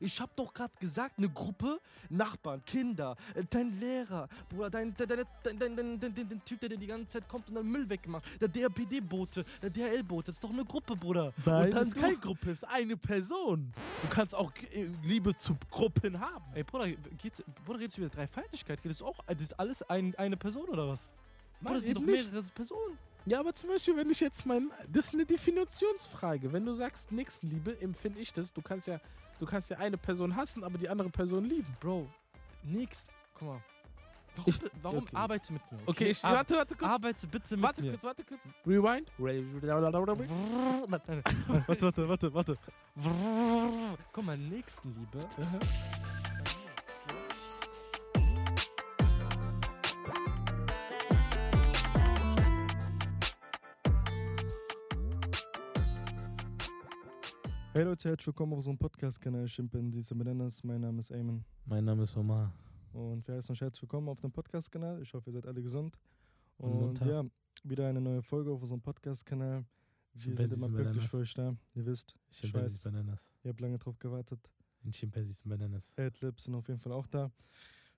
Ich habe doch gerade gesagt, eine Gruppe, Nachbarn, Kinder, äh, dein Lehrer, Bruder, dein, dein, dein, dein, Typ, der die ganze Zeit kommt und dann Müll wegmacht, der DRPD-Bote, der DHL-Bote, das ist doch eine Gruppe, Bruder. Nein, und dann ist keine Gruppe, ist eine Person. Du kannst auch äh, Liebe zu Gruppen haben. Ey, Bruder, geht's, Bruder redest du wieder Dreifaltigkeit? Geht du auch, äh, das ist alles ein, eine Person oder was? Mann, Bruder, das sind doch mehrere nicht. Personen. Ja, aber zum Beispiel, wenn ich jetzt mein. Das ist eine Definitionsfrage. Wenn du sagst Nächstenliebe, empfinde ich das. Du kannst ja du kannst ja eine Person hassen, aber die andere Person lieben. Bro, nix. Guck mal. Warum, Ich- warum okay. arbeite mit mir? Okay, ich, Ar- warte, warte kurz. Arbeite bitte mit warte mir. kurz, warte kurz. Rewind. Warte, warte, warte, warte. Guck mal, Nächstenliebe. Hey Leute, herzlich willkommen auf unserem Podcast-Kanal Chimpanzees und Bananas. Mein Name ist Eamon. Mein Name ist Omar. Und wir heißen euch herzlich willkommen auf dem Podcast-Kanal. Ich hoffe, ihr seid alle gesund. Und Und, ja, wieder eine neue Folge auf unserem Podcast-Kanal. Wir sind immer glücklich für euch da. Ihr wisst, ich weiß, Bananas. ihr habt lange drauf gewartet. In Chimpanzees Bananas. Adlibs sind auf jeden Fall auch da.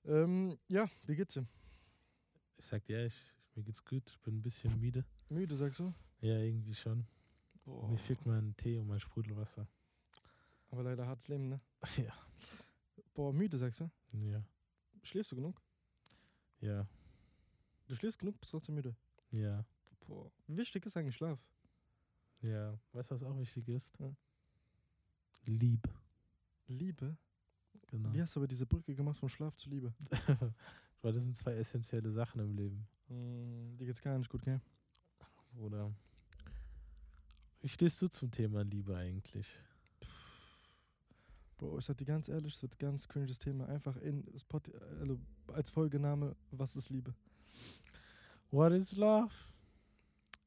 Ähm, ja, wie geht's dir? Ich sag dir ehrlich, mir geht's gut. Ich bin ein bisschen müde. Müde, sagst du? Ja, irgendwie schon. Boah. Mir fehlt mein Tee und mein Sprudelwasser. Aber leider hartes Leben, ne? Ja. Boah, müde, sagst du? Ja. Schläfst du genug? Ja. Du schläfst genug, bist trotzdem müde. Ja. Boah. Wie wichtig ist eigentlich Schlaf? Ja. Weißt du, was auch wichtig ist? Ja. Liebe. Liebe? Genau. Wie hast du aber diese Brücke gemacht von Schlaf zu Liebe? Weil das sind zwei essentielle Sachen im Leben. Hm, dir geht's gar nicht gut, gell? Oder? Wie stehst du zum Thema Liebe eigentlich? Bro, ich sag dir ganz ehrlich, es wird ein ganz cringes Thema. Einfach in Spot, also als Folgename, was ist Liebe? What is love?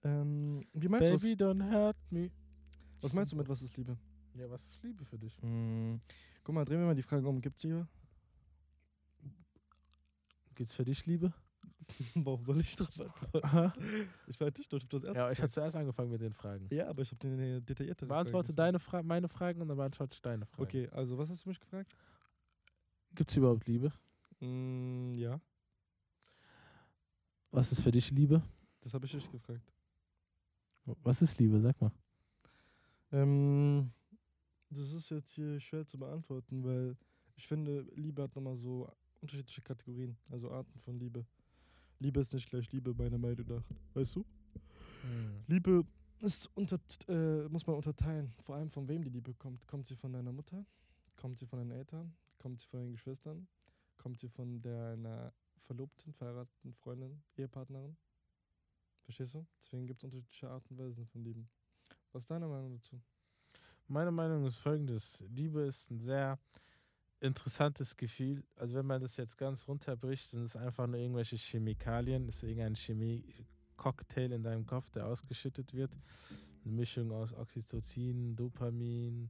Ähm, wie meinst du, Baby, don't hurt me. was, meinst du mit was ist Liebe? Ja, was ist Liebe für dich? Hm, guck mal, drehen wir mal die Frage um, gibt's Liebe? Geht's für dich Liebe? Warum soll ich drauf antworten? Ich war nicht, du hast das erste ja, ich habe gefragt. zuerst angefangen mit den Fragen. Ja, aber ich habe eine detaillierte Beantworte deine Fra meine Fragen und dann beantworte ich deine Fragen. Okay, also was hast du mich gefragt? Gibt's überhaupt Liebe? Hm, ja, Was ist für dich Liebe? das habe ich dich gefragt. Was ist Liebe? Sag mal. Ähm, das ist jetzt hier schwer zu beantworten, weil ich finde, Liebe hat nochmal so unterschiedliche Kategorien, also Arten von Liebe. Liebe ist nicht gleich Liebe, meiner Meinung nach. Weißt du? Liebe ist unter, äh, muss man unterteilen. Vor allem von wem die Liebe kommt. Kommt sie von deiner Mutter? Kommt sie von deinen Eltern? Kommt sie von deinen Geschwistern? Kommt sie von deiner Verlobten, verheirateten Freundin, Ehepartnerin? Verstehst du? Deswegen gibt es unterschiedliche Arten und Weisen von Lieben. Was ist deine Meinung dazu? Meine Meinung ist folgendes. Liebe ist ein sehr interessantes Gefühl. Also wenn man das jetzt ganz runterbricht, sind es einfach nur irgendwelche Chemikalien. Ist irgendein Chemie-Cocktail in deinem Kopf, der ausgeschüttet wird. Eine Mischung aus Oxytocin, Dopamin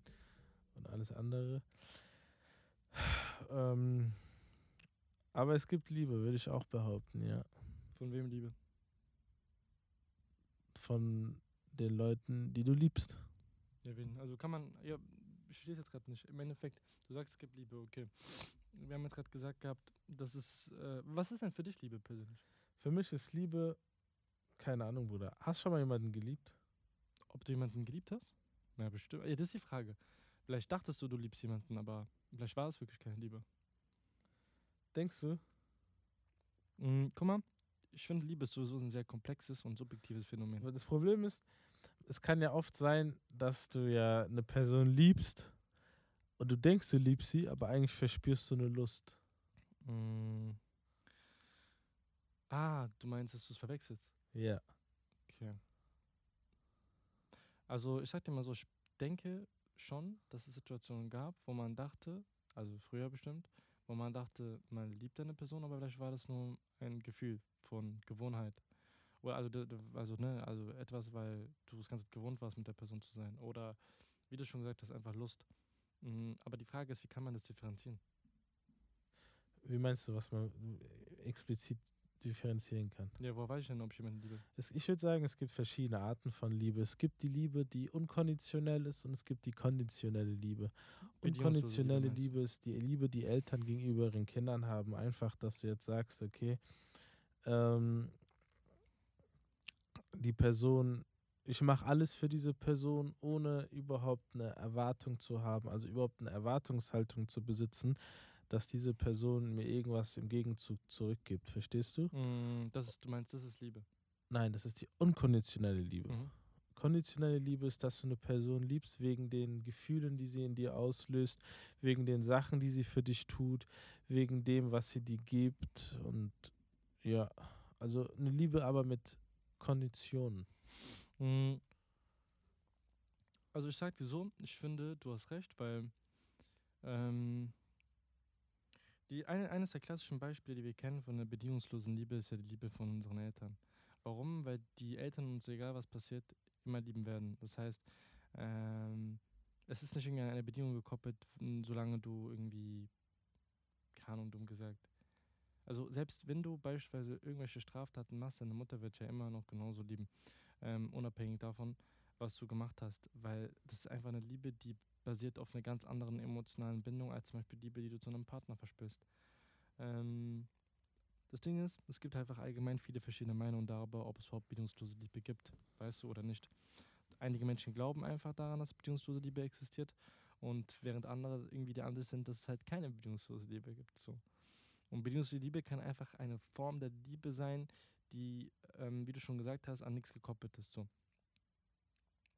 und alles andere. Ähm, aber es gibt Liebe, würde ich auch behaupten, ja. Von wem Liebe? Von den Leuten, die du liebst. Ja, wen? Also kann man, ja, ich verstehe es jetzt gerade nicht. Im Endeffekt, du sagst, es gibt Liebe, okay. Wir haben jetzt gerade gesagt gehabt, das ist, äh, was ist denn für dich Liebe persönlich? Für mich ist Liebe, keine Ahnung, Bruder. Hast du schon mal jemanden geliebt? Ob du jemanden geliebt hast? Ja, bestimmt. Ja, das ist die Frage. Vielleicht dachtest du, du liebst jemanden, aber vielleicht war es wirklich keine Liebe. Denkst du? Mhm, guck mal, ich finde, Liebe ist sowieso ein sehr komplexes und subjektives Phänomen. Das Problem ist, es kann ja oft sein, dass du ja eine Person liebst und du denkst, du liebst sie, aber eigentlich verspürst du eine Lust. Mhm. Ah, du meinst, dass du es verwechselst? Ja. Okay. Also ich sag dir mal so, ich denke schon, dass es Situationen gab, wo man dachte, also früher bestimmt, wo man dachte, man liebt eine Person, aber vielleicht war das nur ein Gefühl von Gewohnheit. Oder also, also, ne, also etwas, weil du es ganz gewohnt warst, mit der Person zu sein. Oder wie du schon gesagt hast, einfach Lust. Mhm, aber die Frage ist, wie kann man das differenzieren? Wie meinst du, was man explizit differenzieren kann. Ja, woher weiß ich denn, ob ich jemanden liebe? Es, ich würde sagen, es gibt verschiedene Arten von Liebe. Es gibt die Liebe, die unkonditionell ist und es gibt die konditionelle Liebe. Unkonditionelle? Liebe ist die Liebe, die Eltern gegenüber ihren Kindern haben. Einfach, dass du jetzt sagst, okay, ähm, die Person, ich mache alles für diese Person, ohne überhaupt eine Erwartung zu haben, also überhaupt eine Erwartungshaltung zu besitzen, dass diese Person mir irgendwas im Gegenzug zurückgibt. Verstehst du? Mm, das ist, du meinst, das ist Liebe. Nein, das ist die unkonditionelle Liebe. Mhm. Konditionelle Liebe ist, dass du eine Person liebst wegen den Gefühlen, die sie in dir auslöst, wegen den Sachen, die sie für dich tut, wegen dem, was sie dir gibt. Und ja, also eine Liebe aber mit Konditionen. Mm. Also ich sag dir so, ich finde, du hast recht, weil ähm, die, eine, eines der klassischen Beispiele, die wir kennen von der bedingungslosen Liebe, ist ja die Liebe von unseren Eltern. Warum? Weil die Eltern uns, egal was passiert, immer lieben werden. Das heißt, ähm, es ist nicht irgendwie an eine Bedingung gekoppelt, solange du irgendwie, keine Ahnung, dumm gesagt. Also selbst wenn du beispielsweise irgendwelche Straftaten machst, deine Mutter wird ja immer noch genauso lieben ähm, unabhängig davon, was du gemacht hast, weil das ist einfach eine Liebe, die basiert auf einer ganz anderen emotionalen Bindung als zum Beispiel Liebe, die du zu einem Partner verspürst. Ähm, das Ding ist, es gibt einfach allgemein viele verschiedene Meinungen darüber, ob es überhaupt bedingungslose Liebe gibt, weißt du, oder nicht. Einige Menschen glauben einfach daran, dass bedingungslose Liebe existiert und während andere irgendwie der Ansicht sind, dass es halt keine bedingungslose Liebe gibt. So. Und bedingungslose Liebe kann einfach eine Form der Liebe sein, die, ähm, wie du schon gesagt hast, an nichts gekoppelt ist. So.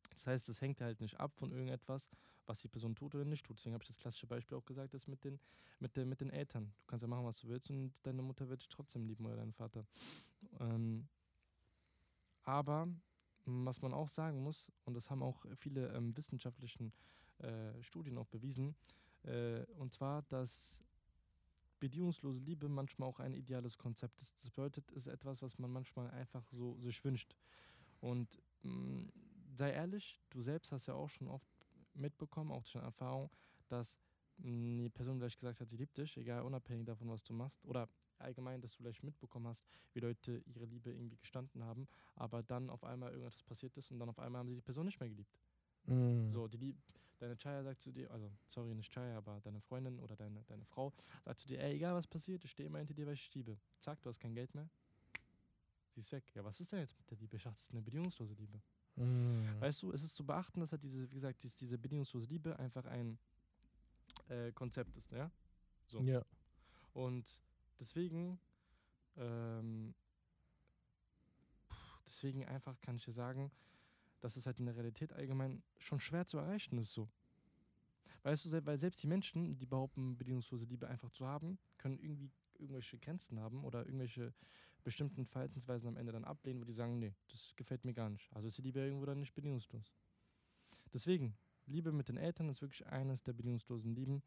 Das heißt, es hängt halt nicht ab von irgendetwas, was die Person tut oder nicht tut. Deswegen habe ich das klassische Beispiel auch gesagt, das mit den, mit, den, mit den Eltern. Du kannst ja machen, was du willst und deine Mutter wird dich trotzdem lieben oder dein Vater. Ähm, aber m, was man auch sagen muss, und das haben auch viele ähm, wissenschaftlichen äh, Studien auch bewiesen, äh, und zwar, dass bedingungslose Liebe manchmal auch ein ideales Konzept ist. Das bedeutet, es ist etwas, was man manchmal einfach so sich wünscht. Und mh, sei ehrlich, du selbst hast ja auch schon oft mitbekommen, auch schon Erfahrung, dass mh, die Person vielleicht gesagt hat, sie liebt dich, egal unabhängig davon, was du machst. Oder allgemein, dass du vielleicht mitbekommen hast, wie Leute ihre Liebe irgendwie gestanden haben, aber dann auf einmal irgendetwas passiert ist und dann auf einmal haben sie die Person nicht mehr geliebt. Mm. So, die, deine Chaya sagt zu dir, also sorry, nicht Chaya, aber deine Freundin oder deine, deine Frau sagt zu dir, ey, egal was passiert, ich stehe immer hinter dir, weil ich liebe. Zack, du hast kein Geld mehr. Sie ist weg. Ja, was ist denn jetzt mit der Liebe? Ich dachte, das ist eine bedingungslose Liebe. Mm. Weißt du, es ist zu beachten, dass halt diese, wie gesagt, dies, diese bedingungslose Liebe einfach ein äh, Konzept ist, ja? So. Ja. Und deswegen, ähm, deswegen einfach kann ich dir sagen, dass es halt in der Realität allgemein schon schwer zu erreichen ist so. Weißt du, weil selbst die Menschen, die behaupten, bedingungslose Liebe einfach zu haben, können irgendwie irgendwelche Grenzen haben oder irgendwelche bestimmten Verhaltensweisen am Ende dann ablehnen, wo die sagen, nee, das gefällt mir gar nicht. Also ist die Liebe irgendwo dann nicht bedingungslos. Deswegen, Liebe mit den Eltern ist wirklich eines der bedingungslosen Lieben,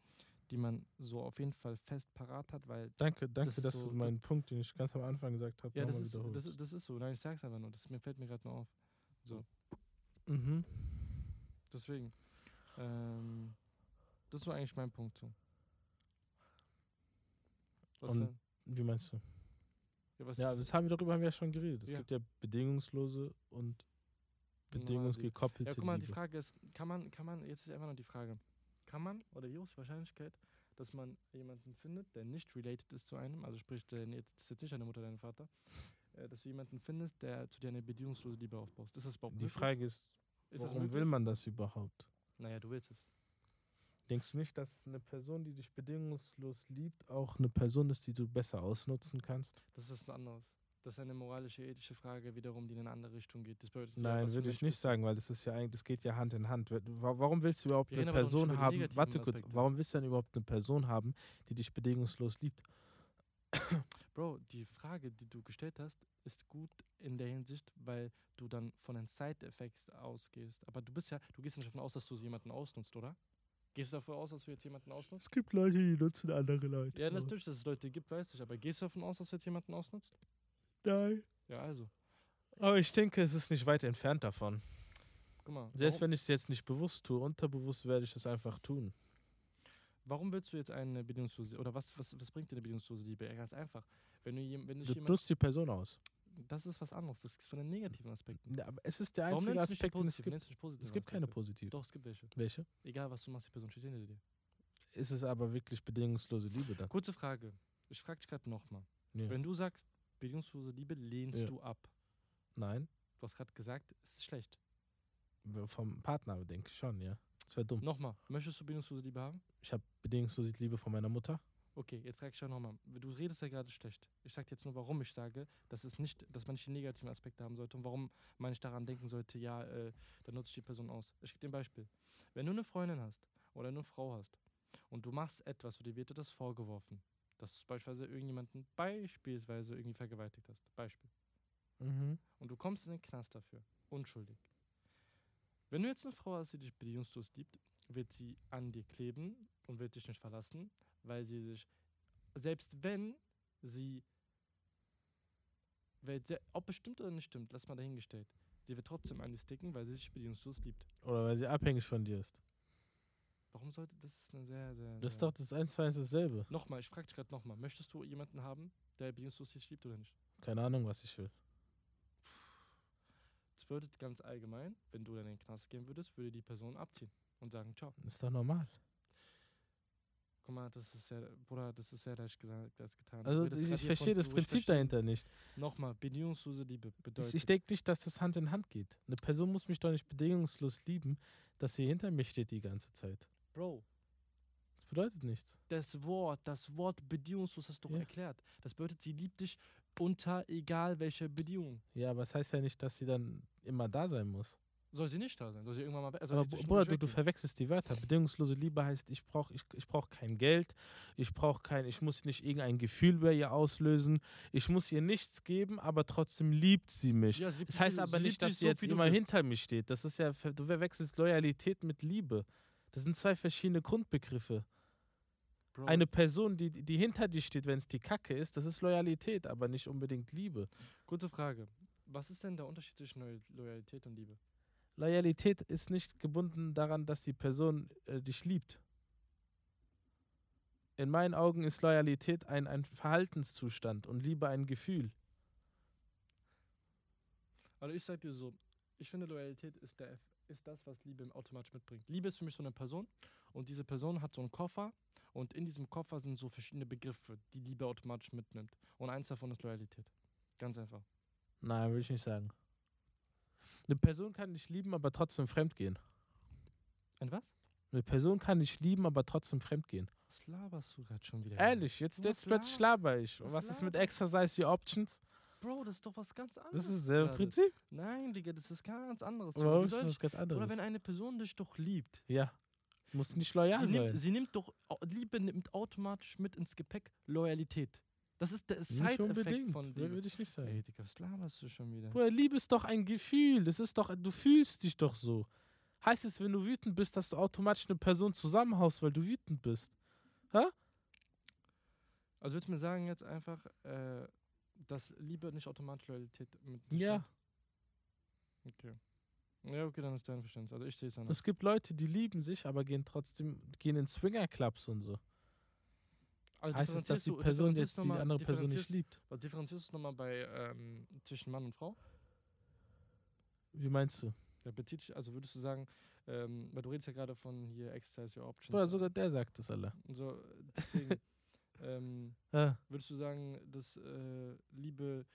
die man so auf jeden Fall fest parat hat, weil Danke, danke, ist dass so- du meinen Punkt, den ich ganz am Anfang gesagt habe, ja, das nochmal ist, wiederholst. das, ist- das ist so. Nein, ich sag's einfach nur. Das mir fällt mir gerade nur auf. So, mhm. deswegen. Ähm, das so eigentlich mein Punkt so. Was Und denn? Wie meinst du? Ja, Ja, das haben wir darüber haben wir ja schon geredet. Es Ja. gibt ja bedingungslose und bedingungsgekoppelte Ja, guck mal, die Liebe. Frage ist, kann man, kann man, jetzt ist einfach noch die Frage, kann man oder wie hoch ist die Wahrscheinlichkeit, dass man jemanden findet, der nicht related ist zu einem, also sprich, der jetzt, das ist jetzt nicht deine Mutter, dein Vater, äh, dass du jemanden findest, der zu dir eine bedingungslose Liebe aufbaust. Ist das überhaupt Die möglich? Frage ist, ist warum will man das überhaupt? Naja, du willst es. Denkst du nicht, dass eine Person, die dich bedingungslos liebt, auch eine Person ist, die du besser ausnutzen kannst? Das ist was anderes. Das ist eine moralische, ethische Frage wiederum, die in eine andere Richtung geht. Das bedeutet ja, Nein, würde ich nicht sagen, weil das ist ja eigentlich, das geht ja Hand in Hand. Wa- wa- Warum willst du überhaupt Wir eine Person haben? Warte kurz, Aspekte. warum willst du denn überhaupt eine Person haben, die dich bedingungslos liebt? Bro, die Frage, die du gestellt hast, ist gut in der Hinsicht, weil du dann von den Side-Effects ausgehst. Aber du bist ja, du gehst nicht davon aus, dass du jemanden ausnutzt, oder? Gehst du davon aus, dass du jetzt jemanden ausnutzt? Es gibt Leute, die nutzen andere Leute. Ja, natürlich, dass es Leute gibt, weiß ich. Aber gehst du davon aus, dass du jetzt jemanden ausnutzt? Nein. Ja, also. Aber ich denke, es ist nicht weit entfernt davon. Guck mal. Selbst warum, wenn ich es jetzt nicht bewusst tue, unterbewusst werde ich es einfach tun. Warum willst du jetzt eine bedingungslose oder was, was, was bringt dir eine bedingungslose Liebe? Ja, ganz einfach. Wenn du wenn Du jemand, nutzt die Person aus. das ist was anderes. Das ist von den negativen Aspekten. Ja, aber es ist der Warum einzige du die Aspekt, den es positiven? gibt. Du positiven Es gibt keine Aspekte? positive. Doch, es gibt welche. Welche? Egal, was du machst, die Person steht hinter dir. Ist es aber wirklich bedingungslose Liebe dann? Kurze Frage. Ich frage dich gerade nochmal. Ja. Wenn du sagst, bedingungslose Liebe lehnst Ja. du ab. Nein. Du hast gerade gesagt, es ist schlecht. Vom Partner denke ich schon, ja. Das wäre dumm. Nochmal, möchtest du bedingungslose Liebe haben? Ich habe bedingungslose Liebe von meiner Mutter. Okay, jetzt frage ich ja nochmal. Du redest ja gerade schlecht. Ich sage jetzt nur, warum ich sage, dass, es nicht, dass man nicht die negativen Aspekte haben sollte und warum man nicht daran denken sollte, ja, äh, dann nutze ich die Person aus. Ich gebe dir ein Beispiel. Wenn du eine Freundin hast oder eine Frau hast und du machst etwas und dir wird dir das vorgeworfen, dass du beispielsweise irgendjemanden beispielsweise irgendwie vergewaltigt hast. Beispiel. Mhm. und du kommst in den Knast dafür. Unschuldig. Wenn du jetzt eine Frau hast, die dich bedingungslos liebt, wird sie an dir kleben und wird dich nicht verlassen, weil sie sich, selbst wenn sie, weil ob es stimmt oder nicht stimmt, lass mal dahingestellt, sie wird trotzdem an dir sticken, weil sie sich bedingungslos liebt. Oder weil sie abhängig von dir ist. Warum sollte, das ist eine sehr, sehr, Das ist doch das eins zu eins dasselbe. Nochmal, ich frage dich gerade nochmal, möchtest du jemanden haben, der bedingungslos dich liebt oder nicht? Keine Ahnung, was ich will. Das bedeutet ganz allgemein, wenn du dann in den Knast gehen würdest, würde die Person abziehen und sagen, ciao. Das ist doch normal. Guck mal, das ist ja, Bruder, das ist ja leicht gesagt als getan. Also das ich, ich verstehe das ich Prinzip verstehe- dahinter nicht. Nochmal, bedingungslose Liebe Ich, bedeutet. ich denke nicht, dass das Hand in Hand geht. Eine Person muss mich doch nicht bedingungslos lieben, dass sie hinter mir steht die ganze Zeit. Bro, Das bedeutet nichts. das Wort, das Wort bedingungslos hast du Ja. erklärt. Das bedeutet, sie liebt dich unter egal welcher Bedingung. Ja, aber es heißt ja nicht, dass sie dann immer da sein muss. Soll sie nicht da sein? Soll sie irgendwann mal. Soll Aber Br- zwischendurch Bruder, du, du verwechselst die Wörter. Bedingungslose Liebe heißt, ich brauche ich, ich brauch kein Geld, ich brauche kein, ich muss nicht irgendein Gefühl bei ihr auslösen, ich muss ihr nichts geben, aber trotzdem liebt sie mich. Ja, sie Das heißt aber nicht, dass sie so, jetzt immer hinter mir steht. Das ist ja, du verwechselst Loyalität mit Liebe. Das sind zwei verschiedene Grundbegriffe. Bro, Eine Person, die, die hinter dir steht, wenn es die Kacke ist, das ist Loyalität, aber nicht unbedingt Liebe. Gute Frage. Was ist denn der Unterschied zwischen Loyal- Loyalität und Liebe? Loyalität ist nicht gebunden daran, dass die Person äh, dich liebt. In meinen Augen ist Loyalität ein, ein Verhaltenszustand und Liebe ein Gefühl. Also ich sag dir so, ich finde Loyalität ist, der, ist das, was Liebe automatisch mitbringt. Liebe ist für mich so eine Person und diese Person hat so einen Koffer und in diesem Koffer sind so verschiedene Begriffe, die Liebe automatisch mitnimmt. Und eins davon ist Loyalität. Ganz einfach. Nein, würde ich nicht sagen. Eine Person kann dich lieben, aber trotzdem fremdgehen. Ein was? Eine Person kann dich lieben, aber trotzdem fremdgehen. Was laberst du gerade schon wieder? Ehrlich, jetzt, Was jetzt plötzlich laber- laber ich. was Was ist mit Exercise Your Options? Bro, das ist doch was ganz anderes. Das ist gerade. Prinzip. Nein, Digga, das ist ganz anderes. Oder warum ist das was ganz Oder anderes? wenn eine Person dich doch liebt. Ja. Muss nicht loyal sie, sein. nimmt, sie nimmt doch, Liebe nimmt automatisch mit ins Gepäck Loyalität. Das ist der Side-Effekt von Liebe. würde ich nicht sagen. Ey, Digga, was laberst du schon wieder? Bruder, Liebe ist doch ein Gefühl. Das ist doch, du fühlst dich doch so. Heißt es, wenn du wütend bist, dass du automatisch eine Person zusammenhaust, weil du wütend bist? Also willst du mir sagen jetzt einfach, äh, dass Liebe nicht automatisch Loyalität mit Ja. Okay. Ja, okay, dann ist dein Verständnis. Also ich sehe es anders. Es gibt Leute, die lieben sich, aber gehen trotzdem, gehen in Swingerclubs und so. Also heißt es, dass die Person jetzt die andere Person nicht liebt? Was differenzierst du nochmal bei ähm, zwischen Mann und Frau? Wie meinst du? Da bezieht sich, also würdest du sagen, ähm, weil du redest ja gerade von hier Exercise Your Options. Bruder, sogar der sagt das alle. Und so, deswegen, ähm, Ja. würdest du sagen, dass äh, Liebe,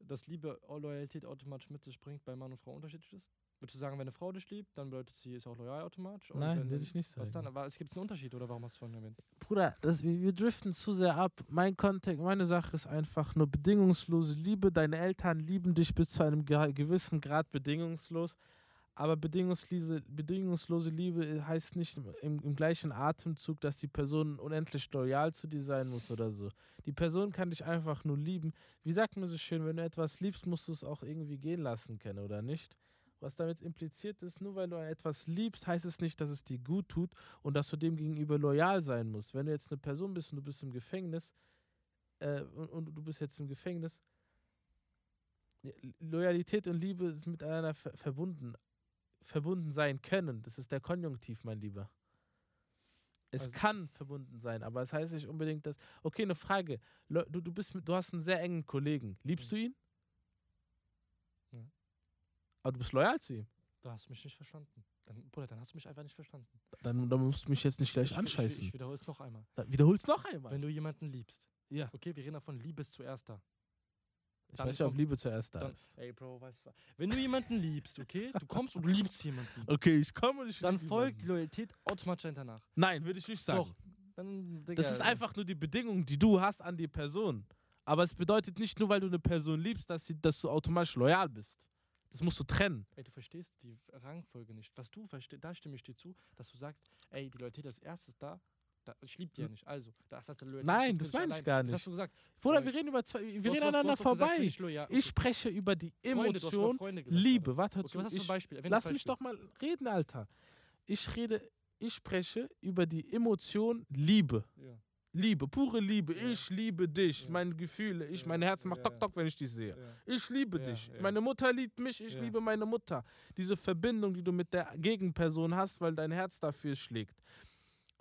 dass Liebe Loyalität automatisch mit sich bringt, bei Mann und Frau unterschiedlich ist? Würdest du sagen, wenn eine Frau dich liebt, dann bedeutet sie ist auch loyal automatisch? Und Nein, würde ich nicht Was dann? sagen. Aber es gibt einen Unterschied, oder warum hast du vorhin erwähnt? Bruder, das, wir, wir driften zu sehr ab. Mein Kontext, meine Sache ist einfach nur bedingungslose Liebe. Deine Eltern lieben dich bis zu einem ge- gewissen Grad bedingungslos. Aber bedingungslose, bedingungslose Liebe heißt nicht im, im, gleichen Atemzug, dass die Person unendlich loyal zu dir sein muss oder so. Die Person kann dich einfach nur lieben. Wie sagt man so schön, wenn du etwas liebst, musst du es auch irgendwie gehen lassen können, oder nicht? Was damit impliziert ist, nur weil du etwas liebst, heißt es nicht, dass es dir gut tut und dass du dem gegenüber loyal sein musst. Wenn du jetzt eine Person bist und du bist im Gefängnis äh, und, und du bist jetzt im Gefängnis, Loyalität und Liebe sind miteinander ver verbunden, verbunden sein können. Das ist der Konjunktiv, mein Lieber. Es Also- kann verbunden sein, aber es heißt nicht unbedingt, dass. Okay, eine Frage. Du, du, bist mit, du hast einen sehr engen Kollegen. Liebst du ihn? Ja. Aber du bist loyal zu ihm. Du hast mich nicht verstanden. Dann, Bruder, dann hast du mich einfach nicht verstanden. Dann, dann musst du mich jetzt nicht gleich ich, ich, anscheißen. ich, ich wiederhole es noch einmal. Dann wiederhol's noch einmal. Wenn du jemanden liebst, ja. okay, wir reden davon, Liebe ist zuerst da. Ich dann weiß nicht, ob Liebe zuerst da Dann, ist. ey, Bro, weißt du was? Wenn du jemanden liebst, okay, du kommst und du liebst jemanden, Okay, ich komme und ich dann folgt jemanden. Loyalität automatisch danach. Nein, würde ich nicht sagen. Doch. Dann, Digga, Das ist einfach nur die Bedingung, die du hast an die Person. Aber es bedeutet nicht nur, weil du eine Person liebst, dass, sie, dass du automatisch loyal bist. Das musst du trennen. Ey, du verstehst die Rangfolge nicht. Was du verstehst, da stimme ich dir zu, dass du sagst, ey, die Loyalität ist erstes da. Da ich liebe die ja nicht. Also, das heißt, die Loyalität Nein, das nicht meine ich allein. gar Das hast nicht. du gesagt. Bruder, wir reden über zwei, wir Du reden hast du aneinander hast gesagt, vorbei. bin ich loyal. Ich spreche über die du hast Emotion Freunde gesagt Liebe. Warte, Okay, was hast du ich, für Beispiel? Erwähne lass das mich Beispiel. doch mal reden, Alter. Ich rede, ich spreche über die Emotion Liebe. Ja. Liebe, pure Liebe. Ja. Ich liebe dich, Ja. meine Gefühle. Ich, Ja, mein Herz macht ja, tok ja. tok, wenn ich dich sehe. Ja. Ich liebe Ja, dich. ja. Meine Mutter liebt mich, ich Ja. liebe meine Mutter. Diese Verbindung, die du mit der Gegenperson hast, weil dein Herz dafür schlägt.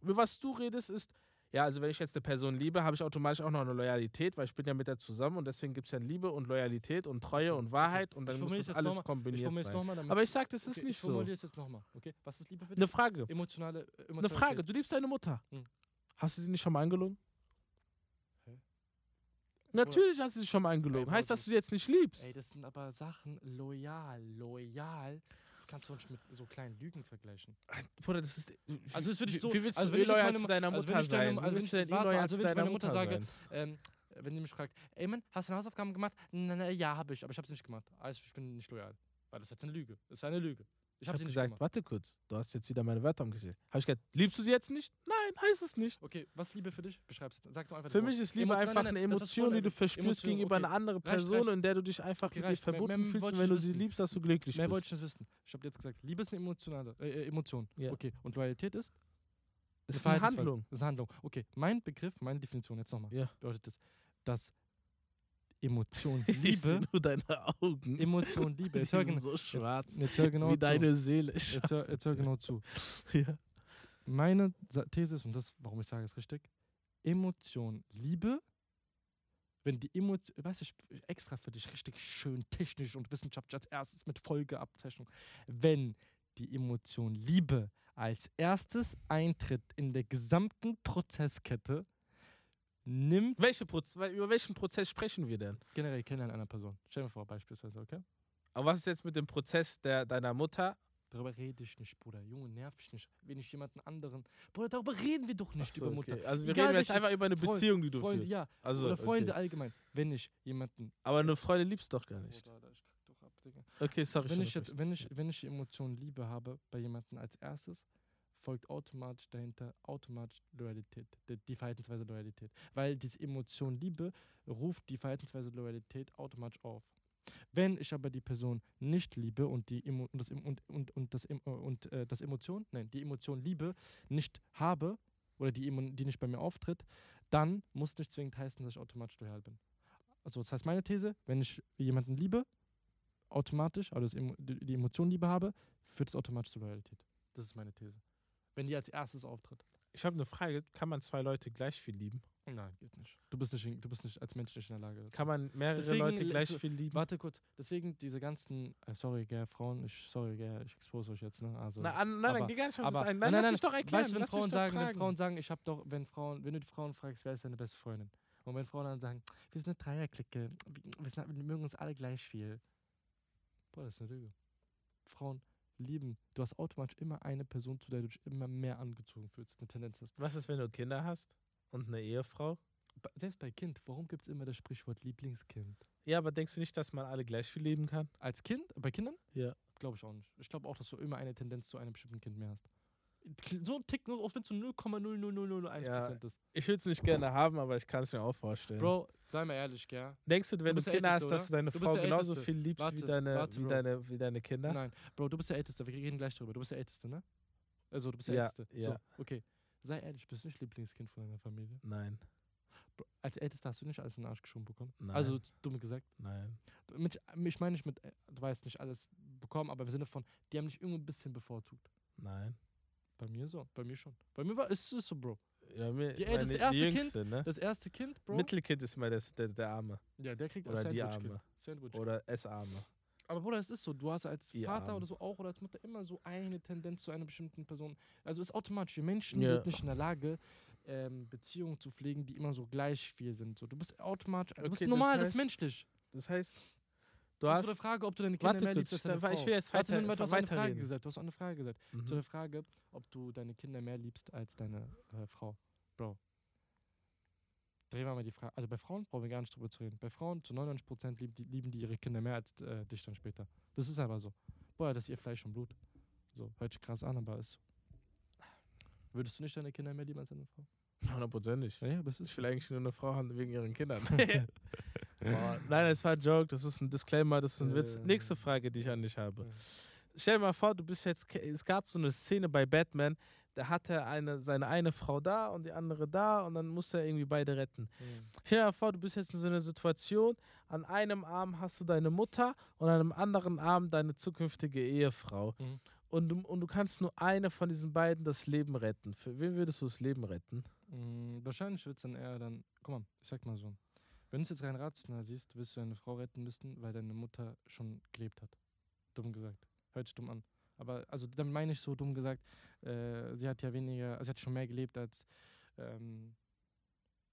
Über was du redest, ist, ja, also wenn ich jetzt eine Person liebe, habe ich automatisch auch noch eine Loyalität, weil ich bin ja mit der zusammen und deswegen gibt es ja Liebe und Loyalität und Treue und. Wahrheit und Ich dann muss das alles mal- Ich kombiniert es sein. damit. Aber ich sag, das ist okay, nicht ich so. formuliere es jetzt nochmal. Okay, was ist Liebe für dich? Eine Frage. Emotionale, äh, Eine. Frage. Du liebst deine Mutter. Hm. Hast du sie nicht schon mal angelogen? Natürlich hast du sie schon mal angelogen. Heißt, dass du sie jetzt nicht liebst. Ey, das sind aber Sachen loyal. Loyal. Kannst du nicht mit so kleinen Lügen vergleichen. Bruder, das ist. Also es würde ich so- Wie willst also du wenn ich loyal meine- zu deiner also Mutter wenn ich deine- sein? also wenn ich du jetzt- denn warte, loyal also wenn ich meine Mutter Mutter sage? Ähm, wenn die mich fragt, ey Mann, hast du deine Hausaufgaben gemacht? Nein, nein, ja, habe ich, aber ich habe sie nicht gemacht. Also ich bin nicht loyal. Weil das ist jetzt eine Lüge. Das ist eine Lüge. Ich habe nicht gesagt, gemacht. warte kurz, du hast jetzt wieder meine Wörter umgestellt. Habe ich gesagt, liebst du sie jetzt nicht? Nein, heißt es nicht. Okay, was ist Liebe für dich? Beschreib's jetzt. Sag doch einfach Für mich ist Liebe Emotion- einfach nein, eine nein, Emotion, die du verspürst Emotion, gegenüber okay. einer anderen Reicht, Person, reicht. in der du dich einfach Okay, mit dir reicht. Mehr- verbunden mehr fühlst und wenn du sie wissen. liebst, dass du glücklich Mehr bist. wollte ich nicht wissen. Ich habe jetzt gesagt, Liebe ist eine emotionale äh, äh, Emotion. Ja. Okay. Und Loyalität ist? Es ist Eine. Handlung. Ist eine Handlung. Okay. Mein Begriff, meine Definition jetzt nochmal. Ja. Bedeutet das, dass Emotion, Ich sehe Liebe, nur deine Augen. Emotion, Liebe. Die Jetzt hör, genau, so schwarz. jetzt, hör genau wie zu. deine Seele. Ich Jetzt hör, jetzt hör genau zu. Ja. Meine These ist, und das, warum ich sage es richtig, Emotion, Liebe, wenn die Emotion, weißt du, ich extra für dich richtig schön technisch und wissenschaftlich als erstes mit Folgeabzeichnung, wenn die Emotion Liebe als erstes eintritt in der gesamten Prozesskette, nimmt Welche Proz über welchen Prozess sprechen wir denn? generell Kennenlernen einer Person. Stell dir vor, beispielsweise, okay? Aber was ist jetzt mit dem Prozess der, deiner Mutter? Darüber rede ich nicht, Bruder. Junge, nerv ich nicht. Wenn ich jemanden anderen. Bruder, darüber reden wir doch nicht so, über Mutter. okay. Also wir Egal reden jetzt einfach über eine Freund- Beziehung, die du Freunde, führst. ja. Also, oder Freunde okay. allgemein. Wenn ich jemanden. Aber eine Freundin liebst doch gar nicht. Bruder, ich kack doch ab, Digga. Okay, sorry. Wenn ich jetzt, wenn ich, wenn ich die Emotion Liebe habe bei jemandem als erstes, folgt automatisch dahinter automatisch Loyalität, die, Verhaltensweise Loyalität. Weil diese Emotion Liebe ruft die Verhaltensweise Loyalität automatisch auf. Wenn ich aber die Person nicht liebe und die und das und, und, und das und äh, das Emotion, nein, die Emotion Liebe nicht habe oder die, die nicht bei mir auftritt, dann muss nicht zwingend heißen, dass ich automatisch loyal bin. Also das heißt meine These, wenn ich jemanden liebe, automatisch, also die Emotion Liebe habe, führt es automatisch zur Loyalität. Das ist meine These. Wenn die als erstes auftritt. Ich habe eine Frage. Kann man zwei Leute gleich viel lieben? Nein, geht nicht. Du bist nicht, du bist nicht als Mensch nicht in der Lage. Kann man mehrere Deswegen Leute gleich viel lieben? Warte kurz, deswegen diese ganzen, äh, sorry, gell, Frauen, ich, sorry, gell, ich expose euch jetzt, ne? Also, Na, an, nein, aber- nein, geh gar nicht auf das ein. nein, Nein, lass nein, mich doch erklären. weißt du, wenn lass mich Frauen doch sagen, wenn. Frauen sagen, ich habe doch, wenn Frauen, wenn du die Frauen fragst, wer ist deine beste Freundin? Und wenn Frauen dann sagen, wir sind eine Dreierklicke, wir, sind, wir mögen uns alle gleich viel. Boah, das ist eine Lüge. Frauen lieben, du hast automatisch immer eine Person, zu der du dich immer mehr angezogen fühlst, eine Tendenz hast. Was ist, wenn du Kinder hast und eine Ehefrau? Selbst bei Kind, warum gibt es immer das Sprichwort Lieblingskind? Ja, aber denkst du nicht, dass man alle gleich viel lieben kann? Als Kind, bei Kindern? Ja. Glaube ich auch nicht. Ich glaube auch, dass du immer eine Tendenz zu einem bestimmten Kind mehr hast. So ein Tick, nur auch wenn es so 0,00001% Ja. ist. Ich würde es nicht gerne haben, aber ich kann es mir auch vorstellen. Bro, sei mal ehrlich, gell? Denkst du, wenn du, der Kinder hast, Älteste, dass du deine Du Frau genauso viel liebst wie, Warte, deine, warte, wie, deine, wie deine Kinder? Nein, Bro, du bist der Älteste. Wir reden gleich darüber. Du bist der Älteste, ne? Also, du bist der Ja, Älteste. ja. So, okay. Sei ehrlich, bist du nicht Lieblingskind von deiner Familie? Nein, Bro, als Ältester hast du nicht alles in den Arsch geschoben bekommen? Nein. Also, dumm gesagt. nein. Mit, ich meine nicht mit, äh, du weißt nicht alles bekommen, aber im Sinne von, die haben dich irgendwo ein bisschen bevorzugt. Nein. Bei mir so, bei mir schon. Bei mir war es so, Bro. Ja, mir, Die- ey, das meine- erste die Kind, Jüngste, ne? Das erste Kind, Bro. Mittelkind ist mal das, der, der Arme. ja, der kriegt Oder ein die Sandwich. Arme. Sandwich. Oder S-Arme. Aber Bruder, es ist so, du hast als Ihr Vater oder so auch oder als Mutter immer so eine Tendenz zu einer bestimmten Person. Also ist automatisch. Wir Menschen Ja. sind nicht in der Lage, ähm, Beziehungen zu pflegen, die immer so gleich viel sind. So, du bist automatisch, du bist Okay, das normal, das ist heißt, menschlich. Das heißt, du hast. zu der Frage, ob du deine Kinder mehr liebst als deine weil ich Frau. will jetzt Warte, weiter- Moment, du hast eine Frage gesagt. Du hast auch eine Frage gesagt. Zu Mhm. der Frage, ob du deine Kinder mehr liebst als deine äh, Frau. Bro. Drehen wir mal die Frage. Also bei Frauen brauchen wir gar nicht drüber zu reden. Bei Frauen zu 99% lieben die, lieben die ihre Kinder mehr als äh, dich dann später. Das ist aber so. Boah, das ist ihr Fleisch und Blut. So, hört sich krass an, aber ist so. Würdest du nicht deine Kinder mehr lieben als deine Frau? Hundertprozentig. Ja, ja, das Ich will eigentlich nur eine Frau haben wegen ihren Kindern. Boah, Nein, das war ein Joke, das ist ein Disclaimer, das ist ein Witz. Nächste Frage, die ich an dich habe. Stell dir mal vor, du bist jetzt, es gab so eine Szene bei Batman, da hatte eine, seine eine Frau da und die andere da und dann musste er irgendwie beide retten. Stell dir mal vor, du bist jetzt in so einer Situation, an einem Arm hast du deine Mutter und an einem anderen Arm deine zukünftige Ehefrau. Mhm. Und, du, und du kannst nur eine von diesen beiden das Leben retten. Für wen würdest du das Leben retten? Mm, wahrscheinlich wird es dann eher dann, guck mal, ich sag mal so, wenn du es jetzt rein rational siehst, wirst du deine Frau retten müssen, weil deine Mutter schon gelebt hat. Dumm gesagt. Hört sich dumm an. Aber, also damit meine ich so dumm gesagt, äh, sie hat ja weniger, also sie hat schon mehr gelebt als, ähm,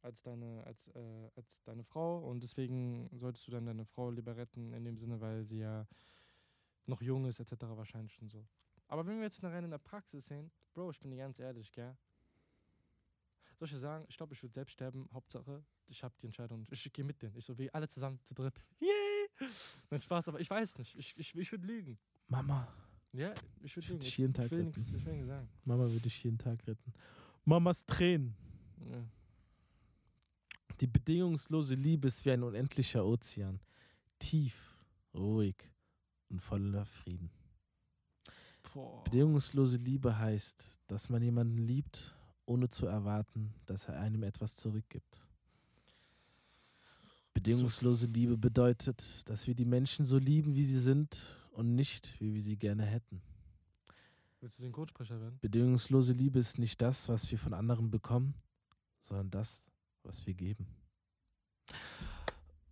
als, deine, als, äh, als deine Frau und deswegen solltest du dann deine Frau lieber retten, in dem Sinne, weil sie ja noch jung ist, etc. wahrscheinlich schon so. Aber wenn wir jetzt rein in der Praxis sehen, Bro, ich bin dir ganz ehrlich, gell? Soll ich dir sagen, ich glaube, ich würde selbst sterben. Hauptsache, ich habe die Entscheidung. Ich gehe mit denen. Ich so, wie alle zusammen zu dritt. Yay! Nein, Spaß, aber ich weiß nicht. Ich, ich, ich würde lügen. Mama, Ja, ich würde Ich würd lügen. dich Ich, jeden Tag ich will retten. nichts ich will nichts sagen. Mama würde dich jeden Tag retten. Mamas Tränen. Ja. Die bedingungslose Liebe ist wie ein unendlicher Ozean. Tief, ruhig und voller Frieden. Boah. Bedingungslose Liebe heißt, dass man jemanden liebt, ohne zu erwarten, dass er einem etwas zurückgibt. Bedingungslose Liebe bedeutet, dass wir die Menschen so lieben, wie sie sind und nicht, wie wir sie gerne hätten. Willst du Synchronsprecher werden? Bedingungslose Liebe ist nicht das, was wir von anderen bekommen, sondern das, was wir geben.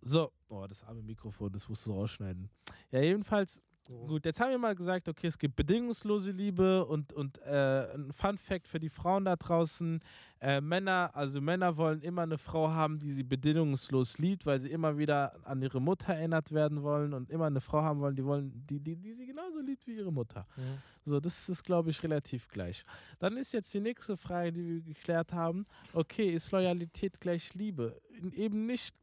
So, oh, das arme Mikrofon, das musst du rausschneiden. Ja, jedenfalls, gut, jetzt haben wir mal gesagt, okay, es gibt bedingungslose Liebe und, und äh, ein Fun Fact für die Frauen da draußen. Äh, Männer, also Männer wollen immer eine Frau haben, die sie bedingungslos liebt, weil sie immer wieder an ihre Mutter erinnert werden wollen und immer eine Frau haben wollen, die wollen, die, die, die sie genauso liebt wie ihre Mutter. Ja. So, das ist, glaube ich, relativ gleich. Dann ist jetzt die nächste Frage, die wir geklärt haben. Okay, ist Loyalität gleich Liebe? Eben nicht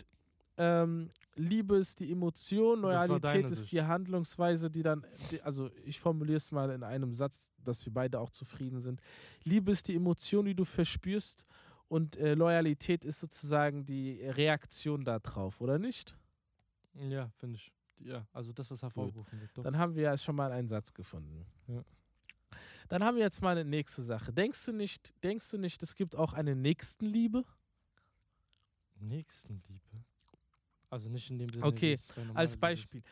ähm, Liebe ist die Emotion, Loyalität ist Sicht. die Handlungsweise, die dann, die, also ich formuliere es mal in einem Satz, dass wir beide auch zufrieden sind. Liebe ist die Emotion, die du verspürst und äh, Loyalität ist sozusagen die Reaktion darauf, oder nicht? Ja, finde ich. Ja, also das, was hervorgerufen wird. Doch. Dann haben wir ja schon mal einen Satz gefunden. Ja. Dann haben wir jetzt mal eine nächste Sache. Denkst du nicht, denkst du nicht, es gibt auch eine Nächstenliebe? Nächstenliebe. Also nicht in dem Sinne. Okay, Als. Beispiel.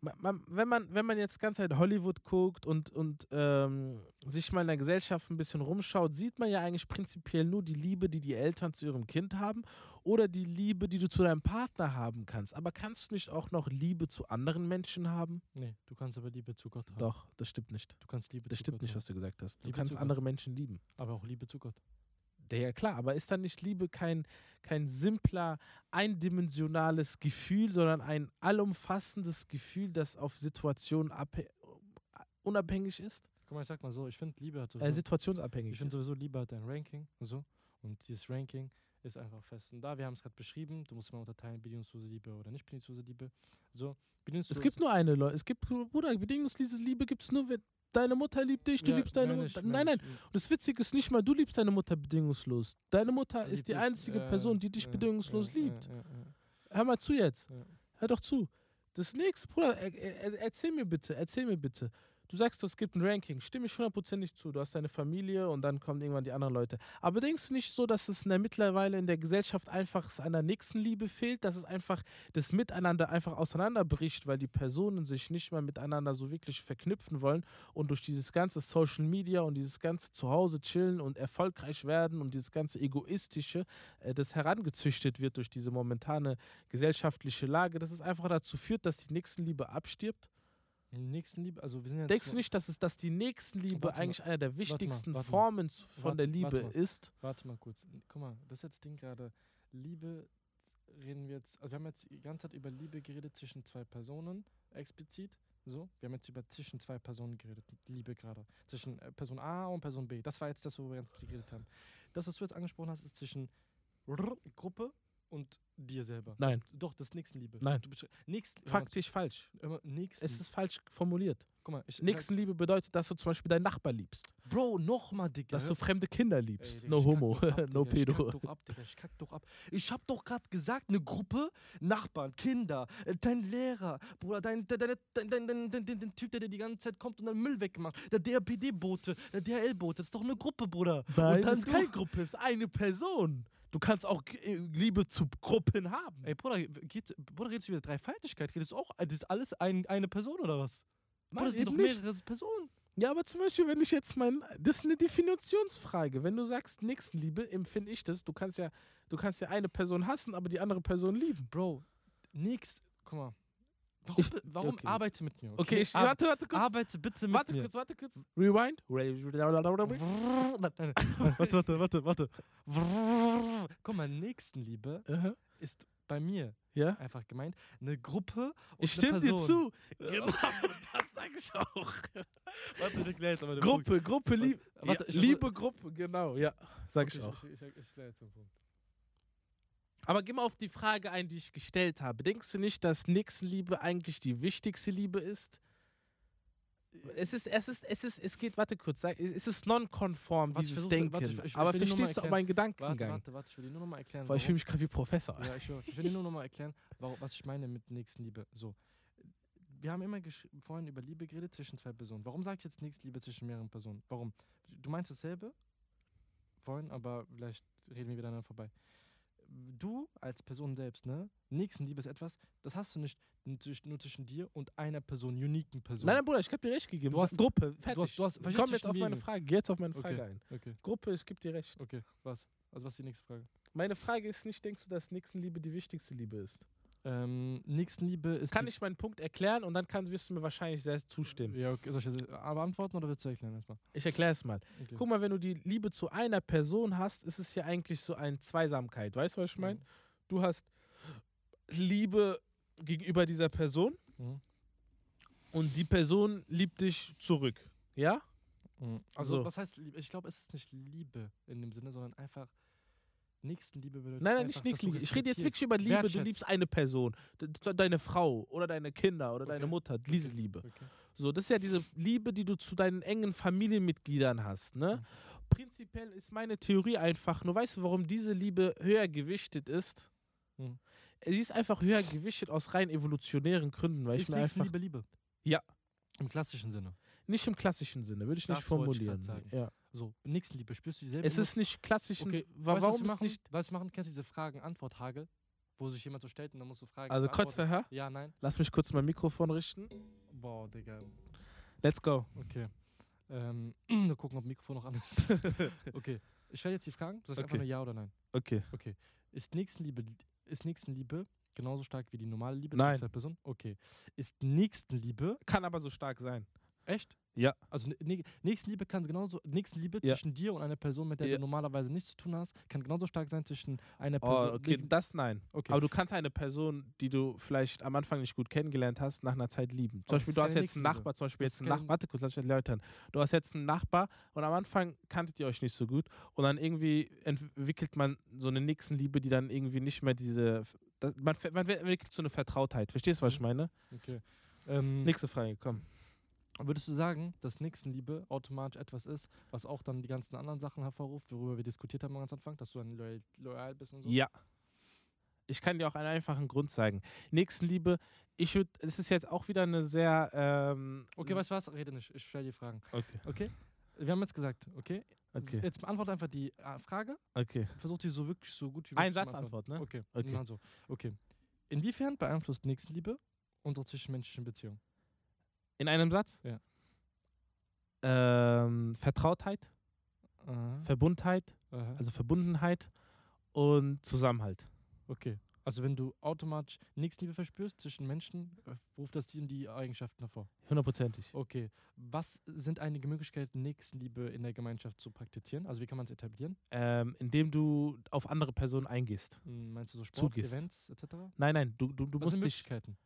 Ma- ma- Wenn man, wenn man jetzt ganz Zeit Hollywood guckt und, und ähm, sich mal in der Gesellschaft ein bisschen rumschaut, sieht man ja eigentlich prinzipiell nur die Liebe, die die Eltern zu ihrem Kind haben oder die Liebe, die du zu deinem Partner haben kannst. Aber kannst du nicht auch noch Liebe zu anderen Menschen haben? Nee, du kannst aber Liebe zu Gott haben. Doch, das stimmt nicht. Du kannst Liebe Das zu stimmt Gott nicht, haben. was du gesagt hast. Du Liebe kannst zu Gott. andere Menschen lieben. Aber auch Liebe zu Gott. Ja, klar, aber ist dann nicht Liebe kein, kein simpler, eindimensionales Gefühl, sondern ein allumfassendes Gefühl, das auf Situationen abhä- unabhängig ist? Guck mal, ich sag mal so, ich finde Liebe hat Äh, sowieso, situationsabhängig ich finde sowieso Liebe hat ein Ranking und so. Und dieses Ranking ist einfach fest. Und da, wir haben es gerade beschrieben, du musst mal unterteilen, bedingungslose Liebe oder nicht bedingungslose Liebe. So, bedingungslose Es gibt nur eine, Leute. Es gibt, Bruder, bedingungslose Liebe gibt es nur, deine Mutter liebt dich, du Ja, liebst deine Mutter. Nein, nein. Und das Witzige ist nicht mal, du liebst deine Mutter bedingungslos. Deine Mutter ist die einzige äh, Person, die dich äh, bedingungslos äh, liebt. äh, äh, äh. Hör mal zu jetzt. Hör doch zu. Das nächste, Bruder, er, er, erzähl mir bitte, erzähl mir bitte. Du sagst, es gibt ein Ranking, stimme ich hundertprozentig zu. Du hast deine Familie und dann kommen irgendwann die anderen Leute. Aber denkst du nicht so, dass es in der, mittlerweile in der Gesellschaft einfach einer Nächstenliebe fehlt, dass es einfach das Miteinander einfach auseinanderbricht, weil die Personen sich nicht mehr miteinander so wirklich verknüpfen wollen und durch dieses ganze Social Media und dieses ganze Zuhause chillen und erfolgreich werden und dieses ganze Egoistische, äh, das herangezüchtet wird durch diese momentane gesellschaftliche Lage, dass es einfach dazu führt, dass die Nächstenliebe abstirbt? Nächstenliebe, also wir sind jetzt Denkst du nicht, dass, es, dass die Nächstenliebe Warte mal, eigentlich einer der mal, wichtigsten warte mal. Formen z- von Warte- der Liebe warte mal. ist? Warte mal kurz. Guck mal, das ist jetzt Ding gerade. Liebe reden wir jetzt, also wir haben jetzt die ganze Zeit über Liebe geredet zwischen zwei Personen, explizit. So, wir haben jetzt über zwischen zwei Personen geredet, Liebe gerade. Zwischen äh, Person A und Person B. Das war jetzt das, worüber wir ganz geredet haben. Das, was du jetzt angesprochen hast, ist zwischen Gruppe und dir selber. Nein. Das, doch, das ist Nächstenliebe. Nein. Du Nächsten, Faktisch falsch. Nächsten. Es ist falsch formuliert. Guck mal, ich, Nächstenliebe bedeutet, dass du zum Beispiel deinen Nachbar liebst. Bro, nochmal, Digga. Dass du fremde Kinder liebst. Ey, Digga, no homo, ab, no pedo. Ich kack doch ab, Digga. Ich kack doch ab. Ich hab doch gerade gesagt, eine Gruppe, Nachbarn, Kinder, äh, dein Lehrer, Bruder, dein, dein, dein, dein, dein, dein, dein Typ, der dir die ganze Zeit kommt und dann Müll wegmacht. Der DRPD-Bote, der DHL-Bote. Das ist doch eine Gruppe, Bruder. Nein, und dann ist keine Gruppe, ist eine Person. Du kannst auch äh, Liebe zu Gruppen haben. Ey, Bruder, geht, Bruder, redest du wieder Dreifaltigkeit? Redest du auch, das ist alles ein, eine Person oder was? Bruder, das sind doch eben nicht. mehrere Personen. Ja, aber zum Beispiel, wenn ich jetzt mein, das ist eine Definitionsfrage. Wenn du sagst Nächstenliebe, empfinde ich das. Du kannst ja, du kannst ja eine Person hassen, aber die andere Person lieben. Bro, nix, guck mal. Warum, Ich- warum okay. arbeite mit mir? Okay, ich, Ar- warte, warte kurz. Arbeite bitte mit Warte mir. kurz, warte kurz. Rewind. Warte, warte, warte, warte. Guck mal, Nächstenliebe Aha. ist bei mir Ja? einfach gemeint eine Gruppe und Ich stimme dir zu. Genau, das sag ich auch. Warte, ich erkläre jetzt aber den Punkt. Gruppe, Gruppe, Liebe. Warte, ja, ich Liebe Gruppe, genau, ja. Sag Okay, ich auch. Ich, ich, ich, ich erkläre jetzt den Punkt. Aber geh mal auf die Frage ein, die ich gestellt habe. Denkst du nicht, dass Nächstenliebe eigentlich die wichtigste Liebe ist? Es ist, es ist, es ist, es geht, warte kurz, sag- es ist non-konform, Warte, ich dieses versuch- Denken. warte, ich- ich- ich Aber will mal verstehst du auch meinen Warte, Gedankengang? warte, warte, ich will dir nur noch mal erklären, Weil ich fühle mich gerade wie Professor. Ja, ich, schwör, ich will dir nur noch mal erklären, warum, was ich meine mit Nächstenliebe. So, wir haben immer vorhin über Liebe geredet zwischen zwei Personen. Warum sage ich jetzt Nächstenliebe zwischen mehreren Personen? Warum? Du meinst dasselbe vorhin, aber vielleicht reden wir wieder vorbei. Du als Person selbst, ne? Nächstenliebe ist etwas, das hast du nicht nur zwischen, dir und einer Person, uniken Person. Nein, nein, Bruder, ich habe dir recht gegeben. Du hast- Gruppe, fertig. du hast- du hast- Komm jetzt auf meine Frage, geh jetzt auf meine Okay. Frage ein. Okay, Gruppe, ich gebe dir recht. okay, was? Also was ist die nächste Frage? Meine Frage ist nicht, denkst du, dass Nächstenliebe die wichtigste Liebe ist? Ähm, Nächstenliebe ist. Kann ich meinen Punkt erklären und dann kann, wirst du mir wahrscheinlich selbst zustimmen. Ja, okay, soll ich das aber antworten oder willst du erklären erstmal? Ich erkläre es mal. Okay. Guck mal, wenn du die Liebe zu einer Person hast, ist es ja eigentlich so eine Zweisamkeit. Weißt du, was ich meine? Du hast Liebe gegenüber dieser Person Mhm. und die Person liebt dich zurück. Ja? Mhm. Also, So. was heißt Liebe? Ich glaube, es ist nicht Liebe in dem Sinne, sondern einfach Nächstenliebe bedeutet. Nein, nein, einfach, nicht Nächstenliebe. Ich rede jetzt wirklich über Liebe. Du liebst eine Person. De- de- Deine Frau oder deine Kinder oder deine Okay. Mutter. Diese Liebe. Okay. So, das ist ja diese Liebe, die du zu deinen engen Familienmitgliedern hast. Ne? Mhm. Prinzipiell ist meine Theorie einfach nur, weißt du, warum diese Liebe höher gewichtet ist? Mhm. Sie ist einfach höher gewichtet aus rein evolutionären Gründen, weil ich Ist mir einfach Nächstenliebe Liebe? Ja. Im klassischen Sinne. nicht im klassischen Sinne, würde ich nicht Das ich grad formulieren. sagen. Ja. So, Nächstenliebe, spürst du dieselbe Es ist nicht klassisch. Okay, weißt warum ist nicht. Weißt du, machen? Kennst du diese Fragen-Antwort-Hagel? Wo sich jemand so stellt und dann musst du fragen. Also? Kreuzverhör? Ja, nein. Lass mich kurz mein Mikrofon richten. Boah, Digga. Let's go. Okay. Ähm, nur gucken, ob Mikrofon noch an ist. okay. Ich stelle jetzt die Fragen. Du sagst einfach Okay. nur Ja oder Nein. Okay. Okay. Ist Nächstenliebe, ist Nächstenliebe genauso stark wie die normale Liebe Nein. zwischen zwei Personen? Okay. Ist Nächstenliebe Kann aber so stark sein. Echt? Ja. Also Nä- Nächstenliebe kann genauso, Nächstenliebe Ja. zwischen dir und einer Person, mit der Ja. du normalerweise nichts zu tun hast, kann genauso stark sein zwischen einer Oh, Person. okay, Nee, das nein. okay. Aber du kannst eine Person, die du vielleicht am Anfang nicht gut kennengelernt hast, nach einer Zeit lieben. Zum das Beispiel, du hast jetzt einen. Nachbar, zum Beispiel Das jetzt einen Nachbar, warte kurz, lass mich erläutern. Du hast jetzt einen Nachbar und am Anfang kanntet ihr euch nicht so gut und dann irgendwie entwickelt man so eine Nächstenliebe, die dann irgendwie nicht mehr diese, das, man, man entwickelt so eine Vertrautheit. Verstehst du, was ich Mhm. meine? okay. Ähm, Nächste Frage, komm. Würdest du sagen, dass Nächstenliebe automatisch etwas ist, was auch dann die ganzen anderen Sachen hervorruft, worüber wir diskutiert haben am ganz Anfang, dass du dann loyal, loyal bist und so? Ja. Ich kann dir auch einen einfachen Grund sagen. Nächstenliebe, ich würde, es ist jetzt auch wieder eine sehr. Ähm, Okay, weißt du was? Rede nicht. Ich stelle die Fragen. Okay, Okay? Wir haben jetzt gesagt, okay? okay, Jetzt beantworte einfach die äh, Frage. okay. Versuch sie so wirklich so gut wie Ein möglich zu Satz beantworten. Antwort, ne? Okay, Okay. okay. Also, okay. Inwiefern beeinflusst Nächstenliebe unsere zwischenmenschlichen Beziehungen? In einem Satz? Ja. Ähm, Vertrautheit, Aha. Verbundheit, Aha. also Verbundenheit und Zusammenhalt. Okay. Also wenn du automatisch Nächstenliebe verspürst zwischen Menschen, äh, ruft das dir in die Eigenschaften hervor. Hundertprozentig. Okay. Was sind einige Möglichkeiten, Nächstenliebe in der Gemeinschaft zu praktizieren? Also wie kann man es etablieren? Ähm, indem du auf andere Personen eingehst. Hm, Meinst du so Sport, Zugehst. Events etc.? Nein, nein, du, du, du Was musst sind dich. Möglichkeiten?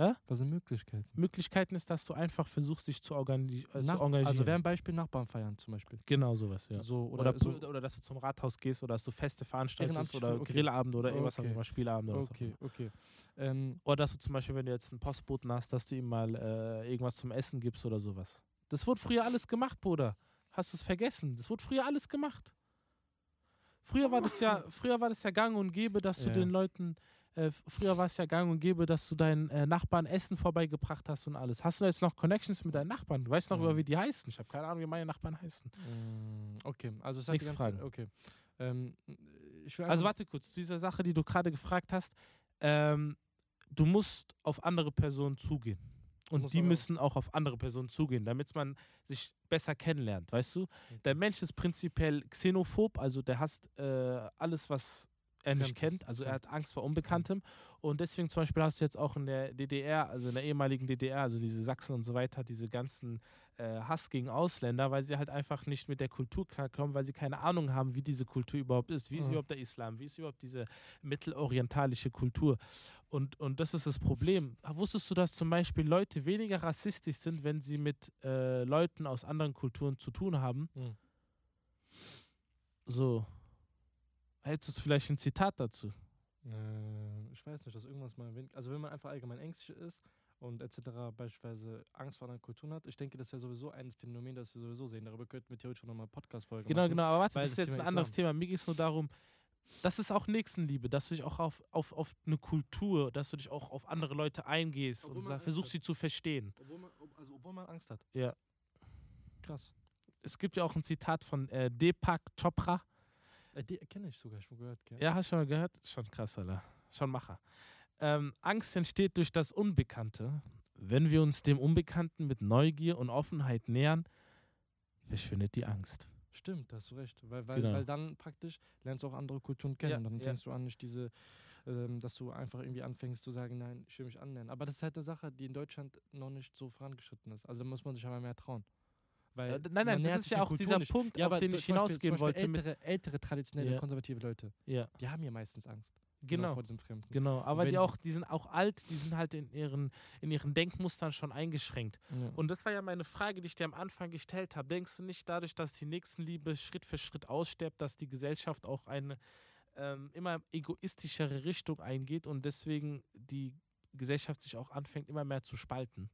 Hä? Was sind Möglichkeiten? Möglichkeiten ist, dass du einfach versuchst, dich zu, organi äh, Nach- zu engagieren. also wäre ein Beispiel Nachbarn feiern zum Beispiel. genau sowas, ja. So, Oder, oder, so, oder, dass du zum Rathaus gehst oder dass du Feste veranstaltest oder okay. Grillabend oder irgendwas auch Okay. immer, Spielabend oder auch okay, immer. okay. Ähm, Oder dass du zum Beispiel, wenn du jetzt einen Postboten hast, dass du ihm mal äh, irgendwas zum Essen gibst oder sowas. Das wurde früher alles gemacht, Bruder. Hast du es vergessen? Das wurde früher alles gemacht. Früher war das ja, früher war das ja gang und gäbe, dass du Ja. den Leuten, äh, früher war es ja gang und gäbe, dass du deinen äh, Nachbarn Essen vorbeigebracht hast und alles. Hast du jetzt noch Connections mit deinen Nachbarn? Du weißt noch Mhm. über wie die heißen. Ich habe keine Ahnung, wie meine Nachbarn heißen. Mm, Okay, also es hat Nächste die ganze, Frage. Okay. Ähm, Also warte kurz, zu dieser Sache, die du gerade gefragt hast. Ähm, du musst auf andere Personen zugehen. Und die müssen auch auf andere Personen zugehen, damit man sich besser kennenlernt, weißt du? Der Mensch ist prinzipiell xenophob, also der hasst äh, alles, was er nicht kennt. Also er hat Angst vor Unbekanntem. Und deswegen zum Beispiel hast du jetzt auch in der DDR, also in der ehemaligen DDR, also diese Sachsen und so weiter, diese ganzen äh, Hass gegen Ausländer, weil sie halt einfach nicht mit der Kultur klarkommen, weil sie keine Ahnung haben, wie diese Kultur überhaupt ist. Wie ist Mhm. überhaupt der Islam? Wie ist überhaupt diese mittelorientalische Kultur? Und, und das ist das Problem. Wusstest du, dass zum Beispiel Leute weniger rassistisch sind, wenn sie mit äh, Leuten aus anderen Kulturen zu tun haben? Mhm. So. Hättest du vielleicht ein Zitat dazu? Äh, ich weiß nicht, dass irgendwas mal erwähnt. Also wenn man einfach allgemein ängstlich ist und etc. beispielsweise Angst vor anderen Kulturen hat, ich denke, das ist ja sowieso ein Phänomen, das wir sowieso sehen. Darüber könnten wir theoretisch nochmal Podcast-Folge Genau, machen. genau. Aber warte, das ist jetzt ein anderes Islam. Thema. Mir geht es nur darum, das ist auch Nächstenliebe, dass du dich auch auf, auf, auf eine Kultur, dass du dich auch auf andere Leute eingehst Obwohl und sag, versuchst sie zu verstehen. Obwohl man, also obwohl man Angst hat. Ja. Krass. Es gibt ja auch ein Zitat von äh, Deepak Chopra. Äh, die kenne ich sogar schon gehört. Gell? Ja, hast du schon mal gehört? Schon krass, Alter. Schon Macher. Ähm, Angst entsteht durch das Unbekannte. Wenn wir uns dem Unbekannten mit Neugier und Offenheit nähern, verschwindet die Angst. Stimmt, da hast du recht. Weil, weil, Genau. weil dann praktisch lernst du auch andere Kulturen kennen. Ja, dann ja. fängst du an, nicht diese, ähm, dass du einfach irgendwie anfängst zu sagen, nein, ich will mich annähern. Aber das ist halt eine Sache, die in Deutschland noch nicht so vorangeschritten ist. Also da muss man sich aber mehr trauen. Weil Äh, nein, nein, das ist ja auch Kultur dieser nicht. Punkt, Ja, auf den ich hinausgehen Beispiel wollte. Ältere, ältere traditionelle, Ja. konservative Leute, ja, die haben ja meistens Angst. genau. Vor diesem Fremden. Genau, aber die- auch, die sind auch alt, die sind halt in ihren, in ihren Denkmustern schon eingeschränkt. Ja. Und das war ja meine Frage, die ich dir am Anfang gestellt habe. Denkst du nicht dadurch, dass die Nächstenliebe Schritt für Schritt aussterbt, dass die Gesellschaft auch eine ähm, immer egoistischere Richtung eingeht und deswegen die Gesellschaft sich auch anfängt, immer mehr zu spalten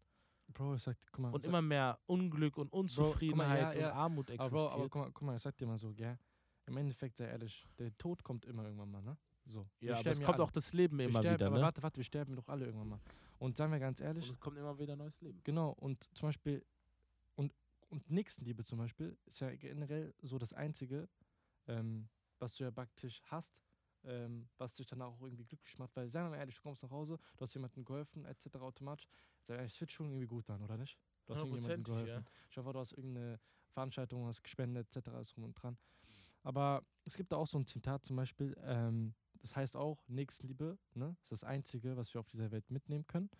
Bro, ich sag, guck mal. und sag- immer mehr Unglück und Unzufriedenheit ja, ja. und Armut aber, existiert? Bro, aber guck, mal, guck mal, ich sag dir mal so, gell? Im Endeffekt, sei ehrlich, der Tod kommt immer irgendwann mal, ne? So. Ja, aber es kommt alle. auch das Leben immer sterben, wieder, aber ne? warte, warte, wir sterben doch alle irgendwann mal. Und sagen wir ganz Und ehrlich, es kommt immer wieder neues Leben. genau, und zum Beispiel, und, und Nächstenliebe zum Beispiel, ist ja generell so das Einzige, ähm, was du ja praktisch hast, ähm, was dich dann auch irgendwie glücklich macht. Weil, sagen wir mal ehrlich, du kommst nach Hause, du hast jemandem geholfen, etc. automatisch. Es fühlt schon irgendwie gut an, oder nicht? Du hast irgendjemandem geholfen. Ich hoffe, du hast irgendeine Veranstaltung, hast gespendet, etc. alles drum und dran. Aber es gibt da auch so ein Zitat zum Beispiel, ähm, das heißt auch, Nächstenliebe ne, ist das Einzige, was wir auf dieser Welt mitnehmen können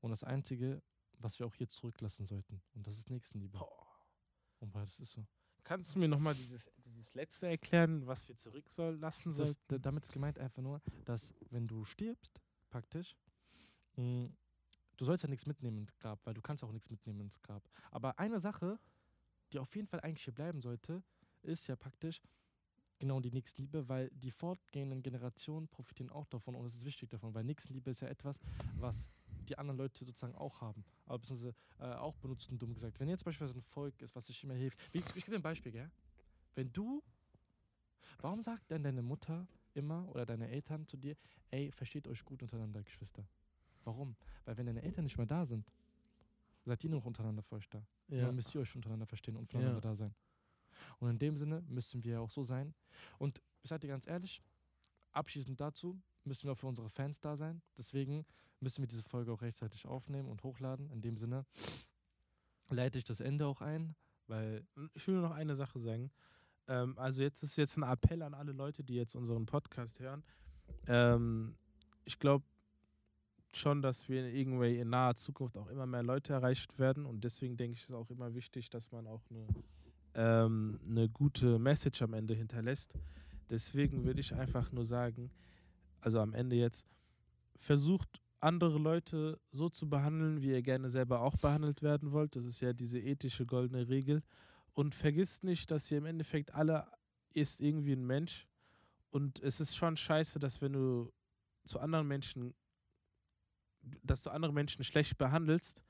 und das Einzige, was wir auch hier zurücklassen sollten. Und das ist Nächstenliebe. Boah. Und das ist so. Kannst du mir nochmal dieses, dieses letzte erklären, was wir zurück soll, lassen damit ist gemeint einfach nur, dass wenn du stirbst, praktisch, mh, du sollst ja nichts mitnehmen ins Grab, weil du kannst auch nichts mitnehmen ins Grab. Aber eine Sache, die auf jeden Fall eigentlich hier bleiben sollte, ist ja praktisch genau die Nächstenliebe, weil die fortgehenden Generationen profitieren auch davon und es ist wichtig davon, weil Nächstenliebe ist ja etwas, was die anderen Leute sozusagen auch haben, aber beziehungsweise äh, auch benutzen, dumm gesagt. Wenn jetzt beispielsweise ein Volk ist, was sich immer hilft, wie, ich gebe dir ein Beispiel, gell? Wenn du, warum sagt denn deine Mutter immer oder deine Eltern zu dir, ey, versteht euch gut untereinander, Geschwister. Warum? Weil wenn deine Eltern nicht mehr da sind, seid ihr nur noch untereinander für euch da. Ja. dann müsst ihr euch untereinander verstehen und voneinander Ja. da sein. Und in dem Sinne müssen wir auch so sein. Und ich sage dir ganz ehrlich, abschließend dazu müssen wir auch für unsere Fans da sein. Deswegen müssen wir diese Folge auch rechtzeitig aufnehmen und hochladen. In dem Sinne leite ich das Ende auch ein, weil Ich will nur noch eine Sache sagen. Ähm, also jetzt ist jetzt ein Appell an alle Leute, die jetzt unseren Podcast hören. Ähm, ich glaube schon, dass wir in irgendwie in naher Zukunft auch immer mehr Leute erreicht werden und deswegen denke ich, ist auch immer wichtig, dass man auch eine, ähm, eine gute Message am Ende hinterlässt. Deswegen würde ich einfach nur sagen, also am Ende jetzt, versucht andere Leute so zu behandeln, wie ihr gerne selber auch behandelt werden wollt. Das ist ja diese ethische goldene Regel. Und vergisst nicht, dass ihr im Endeffekt alle ist irgendwie ein Mensch. Und es ist schon scheiße, dass wenn du zu anderen Menschen, dass du andere Menschen schlecht behandelst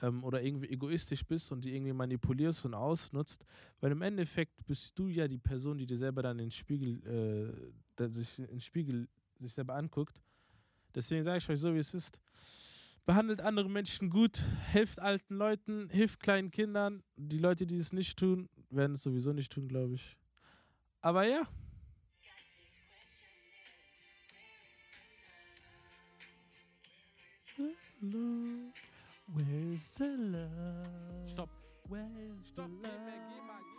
ähm, oder irgendwie egoistisch bist und die irgendwie manipulierst und ausnutzt, weil im Endeffekt bist du ja die Person, die dir selber dann den Spiegel, äh, sich in Spiegel sich selber anguckt. Deswegen sage ich euch so, wie es ist. Behandelt andere Menschen gut, helft alten Leuten, hilft kleinen Kindern. Die Leute, die es nicht tun, werden es sowieso nicht tun, glaube ich. Aber ja, Where's the love? Stopp. Where's Stopp, the love?